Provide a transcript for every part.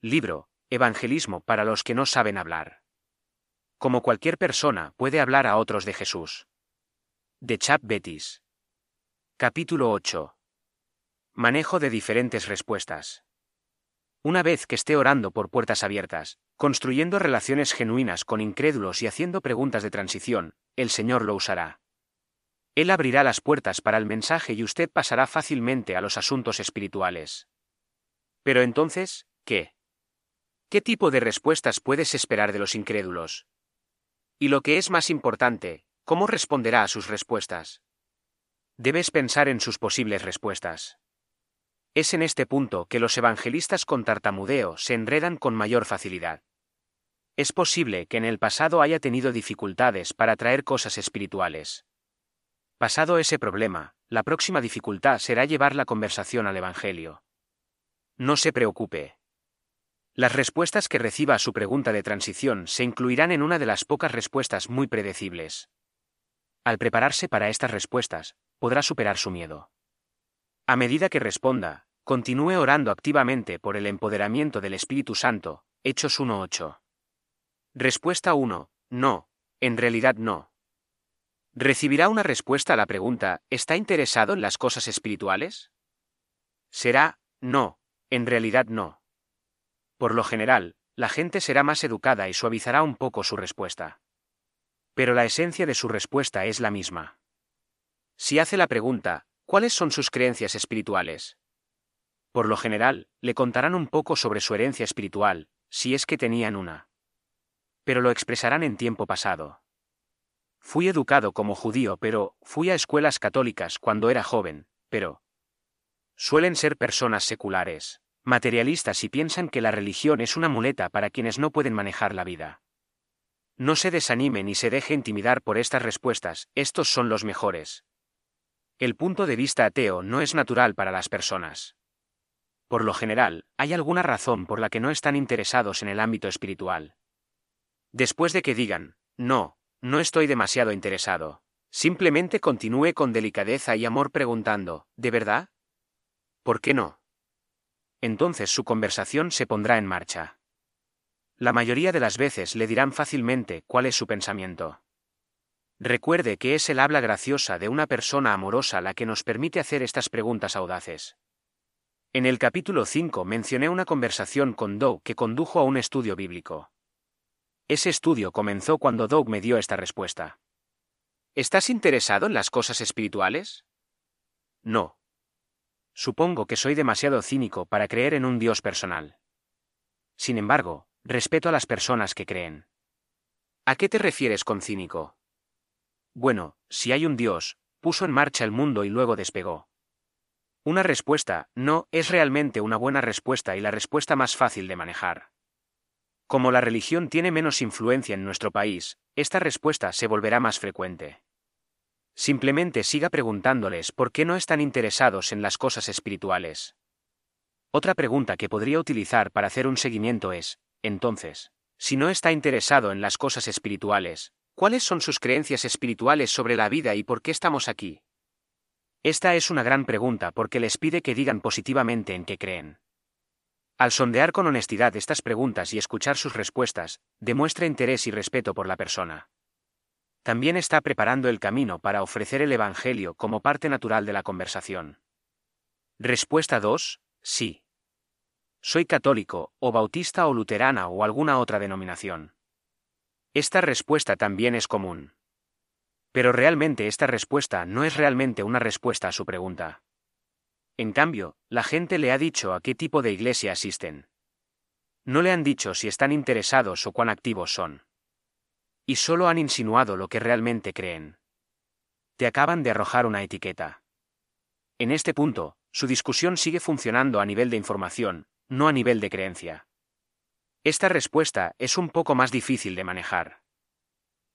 Libro, Evangelismo para los que no saben hablar. Como cualquier persona puede hablar a otros de Jesús. De Chap Betis. Capítulo 8. Manejo de diferentes respuestas. Una vez que esté orando por puertas abiertas, construyendo relaciones genuinas con incrédulos y haciendo preguntas de transición, el Señor lo usará. Él abrirá las puertas para el mensaje y usted pasará fácilmente a los asuntos espirituales. Pero entonces, ¿qué? ¿Qué tipo de respuestas puedes esperar de los incrédulos? Y lo que es más importante, ¿cómo responderá a sus respuestas? Debes pensar en sus posibles respuestas. Es en este punto que los evangelistas con tartamudeo se enredan con mayor facilidad. Es posible que en el pasado haya tenido dificultades para traer cosas espirituales. Pasado ese problema, la próxima dificultad será llevar la conversación al Evangelio. No se preocupe. Las respuestas que reciba a su pregunta de transición se incluirán en una de las pocas respuestas muy predecibles. Al prepararse para estas respuestas, podrá superar su miedo. A medida que responda, continúe orando activamente por el empoderamiento del Espíritu Santo, Hechos 1.8. Respuesta 1. No, en realidad no. ¿Recibirá una respuesta a la pregunta, ¿está interesado en las cosas espirituales? Será, no, en realidad no. Por lo general, la gente será más educada y suavizará un poco su respuesta. Pero la esencia de su respuesta es la misma. Si hace la pregunta, ¿cuáles son sus creencias espirituales? Por lo general, le contarán un poco sobre su herencia espiritual, si es que tenían una. Pero lo expresarán en tiempo pasado. Fui educado como judío, pero fui a escuelas católicas cuando era joven, pero... Suelen ser personas seculares, materialistas y piensan que la religión es una muleta para quienes no pueden manejar la vida. No se desanime ni se deje intimidar por estas respuestas, estos son los mejores. El punto de vista ateo no es natural para las personas. Por lo general, hay alguna razón por la que no están interesados en el ámbito espiritual. Después de que digan, no, no estoy demasiado interesado, simplemente continúe con delicadeza y amor preguntando, ¿de verdad? ¿Por qué no? Entonces su conversación se pondrá en marcha. La mayoría de las veces le dirán fácilmente cuál es su pensamiento. Recuerde que es el habla graciosa de una persona amorosa la que nos permite hacer estas preguntas audaces. En el capítulo 5 mencioné una conversación con Doug que condujo a un estudio bíblico. Ese estudio comenzó cuando Doug me dio esta respuesta. ¿Estás interesado en las cosas espirituales? No. Supongo que soy demasiado cínico para creer en un Dios personal. Sin embargo, respeto a las personas que creen. ¿A qué te refieres con cínico? Bueno, si hay un Dios, puso en marcha el mundo y luego despegó. Una respuesta, no, es realmente una buena respuesta y la respuesta más fácil de manejar. Como la religión tiene menos influencia en nuestro país, esta respuesta se volverá más frecuente. Simplemente siga preguntándoles por qué no están interesados en las cosas espirituales. Otra pregunta que podría utilizar para hacer un seguimiento es, entonces, si no está interesado en las cosas espirituales, ¿cuáles son sus creencias espirituales sobre la vida y por qué estamos aquí? Esta es una gran pregunta porque les pide que digan positivamente en qué creen. Al sondear con honestidad estas preguntas y escuchar sus respuestas, demuestra interés y respeto por la persona. También está preparando el camino para ofrecer el Evangelio como parte natural de la conversación. Respuesta 2. Sí. Soy católico, o bautista o luterana o alguna otra denominación. Esta respuesta también es común. Pero realmente esta respuesta no es realmente una respuesta a su pregunta. En cambio, la gente le ha dicho a qué tipo de iglesia asisten. No le han dicho si están interesados o cuán activos son. Y solo han insinuado lo que realmente creen. Te acaban de arrojar una etiqueta. En este punto, su discusión sigue funcionando a nivel de información, no a nivel de creencia. Esta respuesta es un poco más difícil de manejar.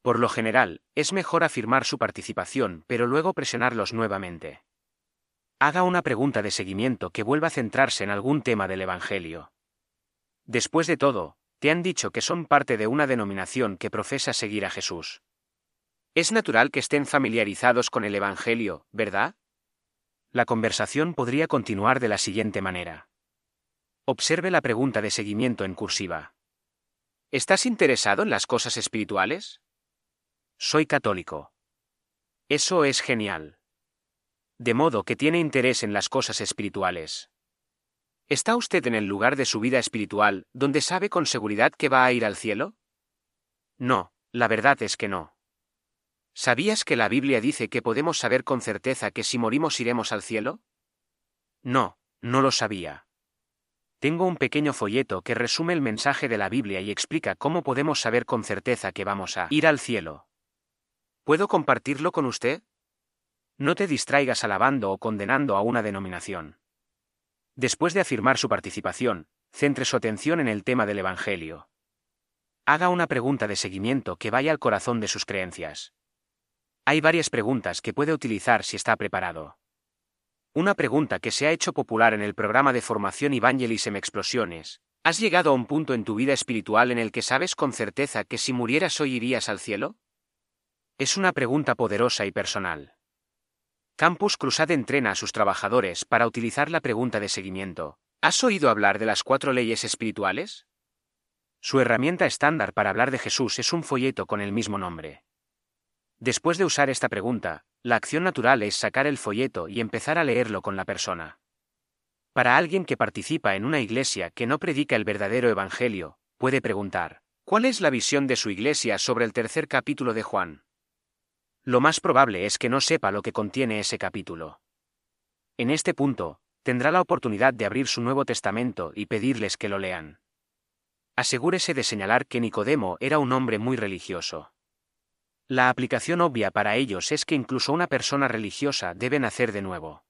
Por lo general, es mejor afirmar su participación pero luego presionarlos nuevamente haga una pregunta de seguimiento que vuelva a centrarse en algún tema del Evangelio. Después de todo, te han dicho que son parte de una denominación que profesa seguir a Jesús. Es natural que estén familiarizados con el Evangelio, ¿verdad? La conversación podría continuar de la siguiente manera. Observe la pregunta de seguimiento en cursiva. ¿Estás interesado en las cosas espirituales? Soy católico. Eso es genial. De modo que tiene interés en las cosas espirituales. ¿Está usted en el lugar de su vida espiritual donde sabe con seguridad que va a ir al cielo? No, la verdad es que no. ¿Sabías que la Biblia dice que podemos saber con certeza que si morimos iremos al cielo? No, no lo sabía. Tengo un pequeño folleto que resume el mensaje de la Biblia y explica cómo podemos saber con certeza que vamos a ir al cielo. ¿Puedo compartirlo con usted? No te distraigas alabando o condenando a una denominación. Después de afirmar su participación, centre su atención en el tema del Evangelio. Haga una pregunta de seguimiento que vaya al corazón de sus creencias. Hay varias preguntas que puede utilizar si está preparado. Una pregunta que se ha hecho popular en el programa de formación Evangelism Explosiones. ¿Has llegado a un punto en tu vida espiritual en el que sabes con certeza que si murieras hoy irías al cielo? Es una pregunta poderosa y personal. Campus Crusade entrena a sus trabajadores para utilizar la pregunta de seguimiento. ¿Has oído hablar de las cuatro leyes espirituales? Su herramienta estándar para hablar de Jesús es un folleto con el mismo nombre. Después de usar esta pregunta, la acción natural es sacar el folleto y empezar a leerlo con la persona. Para alguien que participa en una iglesia que no predica el verdadero Evangelio, puede preguntar, ¿cuál es la visión de su iglesia sobre el tercer capítulo de Juan? Lo más probable es que no sepa lo que contiene ese capítulo. En este punto, tendrá la oportunidad de abrir su Nuevo Testamento y pedirles que lo lean. Asegúrese de señalar que Nicodemo era un hombre muy religioso. La aplicación obvia para ellos es que incluso una persona religiosa debe nacer de nuevo.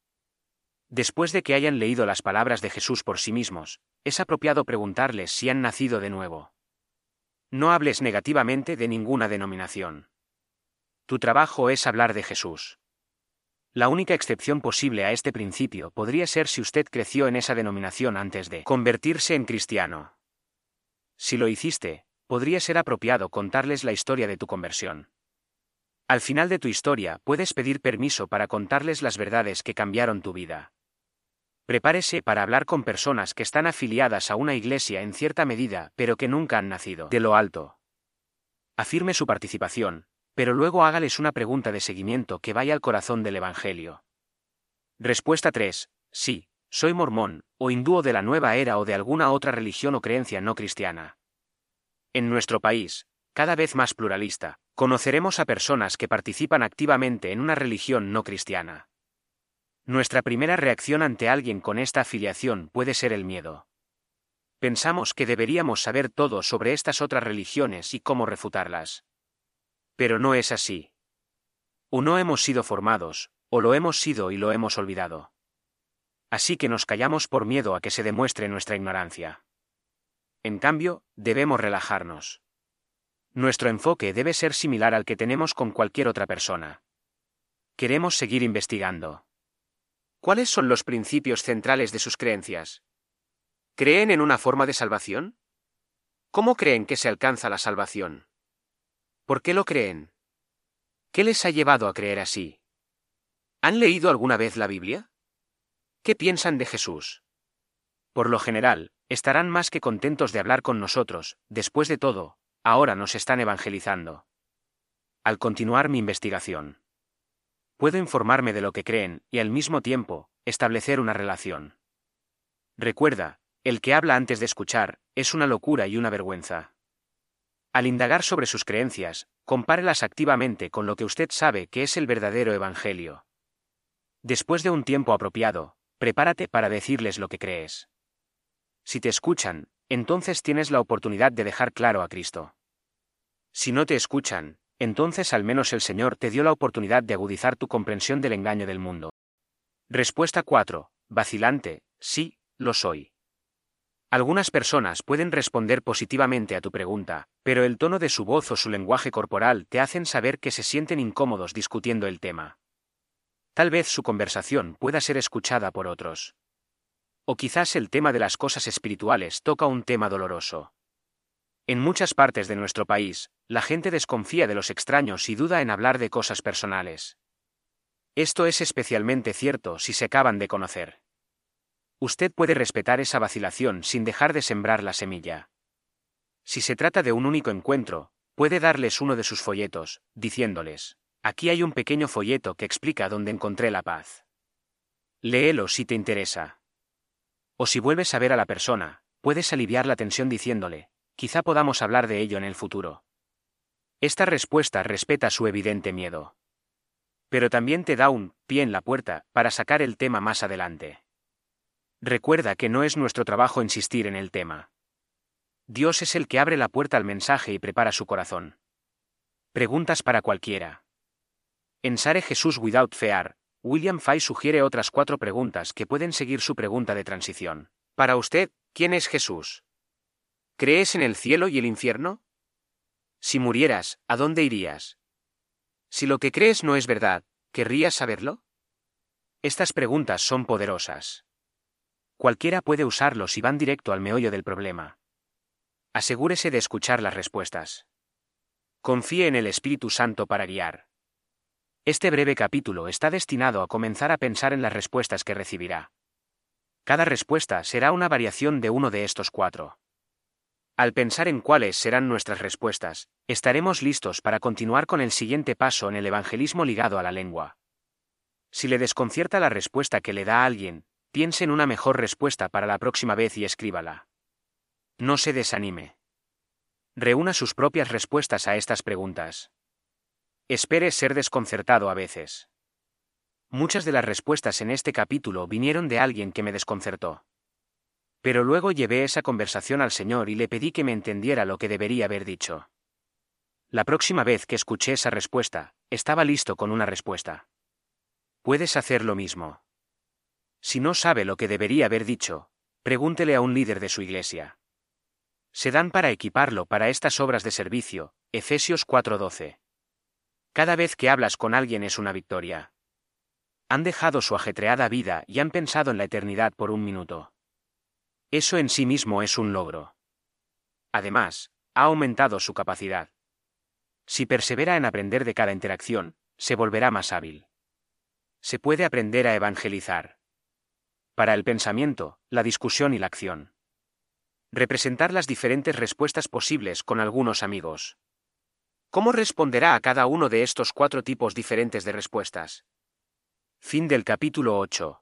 Después de que hayan leído las palabras de Jesús por sí mismos, es apropiado preguntarles si han nacido de nuevo. No hables negativamente de ninguna denominación. Tu trabajo es hablar de Jesús. La única excepción posible a este principio podría ser si usted creció en esa denominación antes de convertirse en cristiano. Si lo hiciste, podría ser apropiado contarles la historia de tu conversión. Al final de tu historia puedes pedir permiso para contarles las verdades que cambiaron tu vida. Prepárese para hablar con personas que están afiliadas a una iglesia en cierta medida, pero que nunca han nacido de lo alto. Afirme su participación, pero luego hágales una pregunta de seguimiento que vaya al corazón del Evangelio. Respuesta 3. Sí, soy mormón, o hindú de la nueva era o de alguna otra religión o creencia no cristiana. En nuestro país, cada vez más pluralista, conoceremos a personas que participan activamente en una religión no cristiana. Nuestra primera reacción ante alguien con esta afiliación puede ser el miedo. Pensamos que deberíamos saber todo sobre estas otras religiones y cómo refutarlas. Pero no es así. O no hemos sido formados, o lo hemos sido y lo hemos olvidado. Así que nos callamos por miedo a que se demuestre nuestra ignorancia. En cambio, debemos relajarnos. Nuestro enfoque debe ser similar al que tenemos con cualquier otra persona. Queremos seguir investigando. ¿Cuáles son los principios centrales de sus creencias? ¿Creen en una forma de salvación? ¿Cómo creen que se alcanza la salvación? ¿Por qué lo creen? ¿Qué les ha llevado a creer así? ¿Han leído alguna vez la Biblia? ¿Qué piensan de Jesús? Por lo general, estarán más que contentos de hablar con nosotros, después de todo, Ahora nos están evangelizando. Al continuar mi investigación, puedo informarme de lo que creen y al mismo tiempo, establecer una relación. Recuerda, el que habla antes de escuchar, es una locura y una vergüenza. Al indagar sobre sus creencias, compárelas activamente con lo que usted sabe que es el verdadero Evangelio. Después de un tiempo apropiado, prepárate para decirles lo que crees. Si te escuchan, entonces tienes la oportunidad de dejar claro a Cristo. Si no te escuchan, entonces al menos el Señor te dio la oportunidad de agudizar tu comprensión del engaño del mundo. Respuesta 4. Vacilante, sí, lo soy. Algunas personas pueden responder positivamente a tu pregunta, pero el tono de su voz o su lenguaje corporal te hacen saber que se sienten incómodos discutiendo el tema. Tal vez su conversación pueda ser escuchada por otros. O quizás el tema de las cosas espirituales toca un tema doloroso. En muchas partes de nuestro país, la gente desconfía de los extraños y duda en hablar de cosas personales. Esto es especialmente cierto si se acaban de conocer. Usted puede respetar esa vacilación sin dejar de sembrar la semilla. Si se trata de un único encuentro, puede darles uno de sus folletos, diciéndoles, aquí hay un pequeño folleto que explica dónde encontré la paz. Léelo si te interesa. O si vuelves a ver a la persona, puedes aliviar la tensión diciéndole, quizá podamos hablar de ello en el futuro. Esta respuesta respeta su evidente miedo. Pero también te da un pie en la puerta para sacar el tema más adelante. Recuerda que no es nuestro trabajo insistir en el tema. Dios es el que abre la puerta al mensaje y prepara su corazón. Preguntas para cualquiera. En Sare Jesús Without Fear, William Fay sugiere otras cuatro preguntas que pueden seguir su pregunta de transición. Para usted, ¿quién es Jesús? ¿Crees en el cielo y el infierno? Si murieras, ¿a dónde irías? Si lo que crees no es verdad, ¿querrías saberlo? Estas preguntas son poderosas. Cualquiera puede usarlos y van directo al meollo del problema. Asegúrese de escuchar las respuestas. Confíe en el Espíritu Santo para guiar. Este breve capítulo está destinado a comenzar a pensar en las respuestas que recibirá. Cada respuesta será una variación de uno de estos cuatro. Al pensar en cuáles serán nuestras respuestas, estaremos listos para continuar con el siguiente paso en el evangelismo ligado a la lengua. Si le desconcierta la respuesta que le da a alguien, piense en una mejor respuesta para la próxima vez y escríbala. No se desanime. Reúna sus propias respuestas a estas preguntas. Espere ser desconcertado a veces. Muchas de las respuestas en este capítulo vinieron de alguien que me desconcertó. Pero luego llevé esa conversación al Señor y le pedí que me entendiera lo que debería haber dicho. La próxima vez que escuché esa respuesta, estaba listo con una respuesta. Puedes hacer lo mismo. Si no sabe lo que debería haber dicho, pregúntele a un líder de su iglesia. Se dan para equiparlo para estas obras de servicio, Efesios 4:12. Cada vez que hablas con alguien es una victoria. Han dejado su ajetreada vida y han pensado en la eternidad por un minuto. Eso en sí mismo es un logro. Además, ha aumentado su capacidad. Si persevera en aprender de cada interacción, se volverá más hábil. Se puede aprender a evangelizar. Para el pensamiento, la discusión y la acción. Representar las diferentes respuestas posibles con algunos amigos. ¿Cómo responderá a cada uno de estos cuatro tipos diferentes de respuestas? Fin del capítulo 8.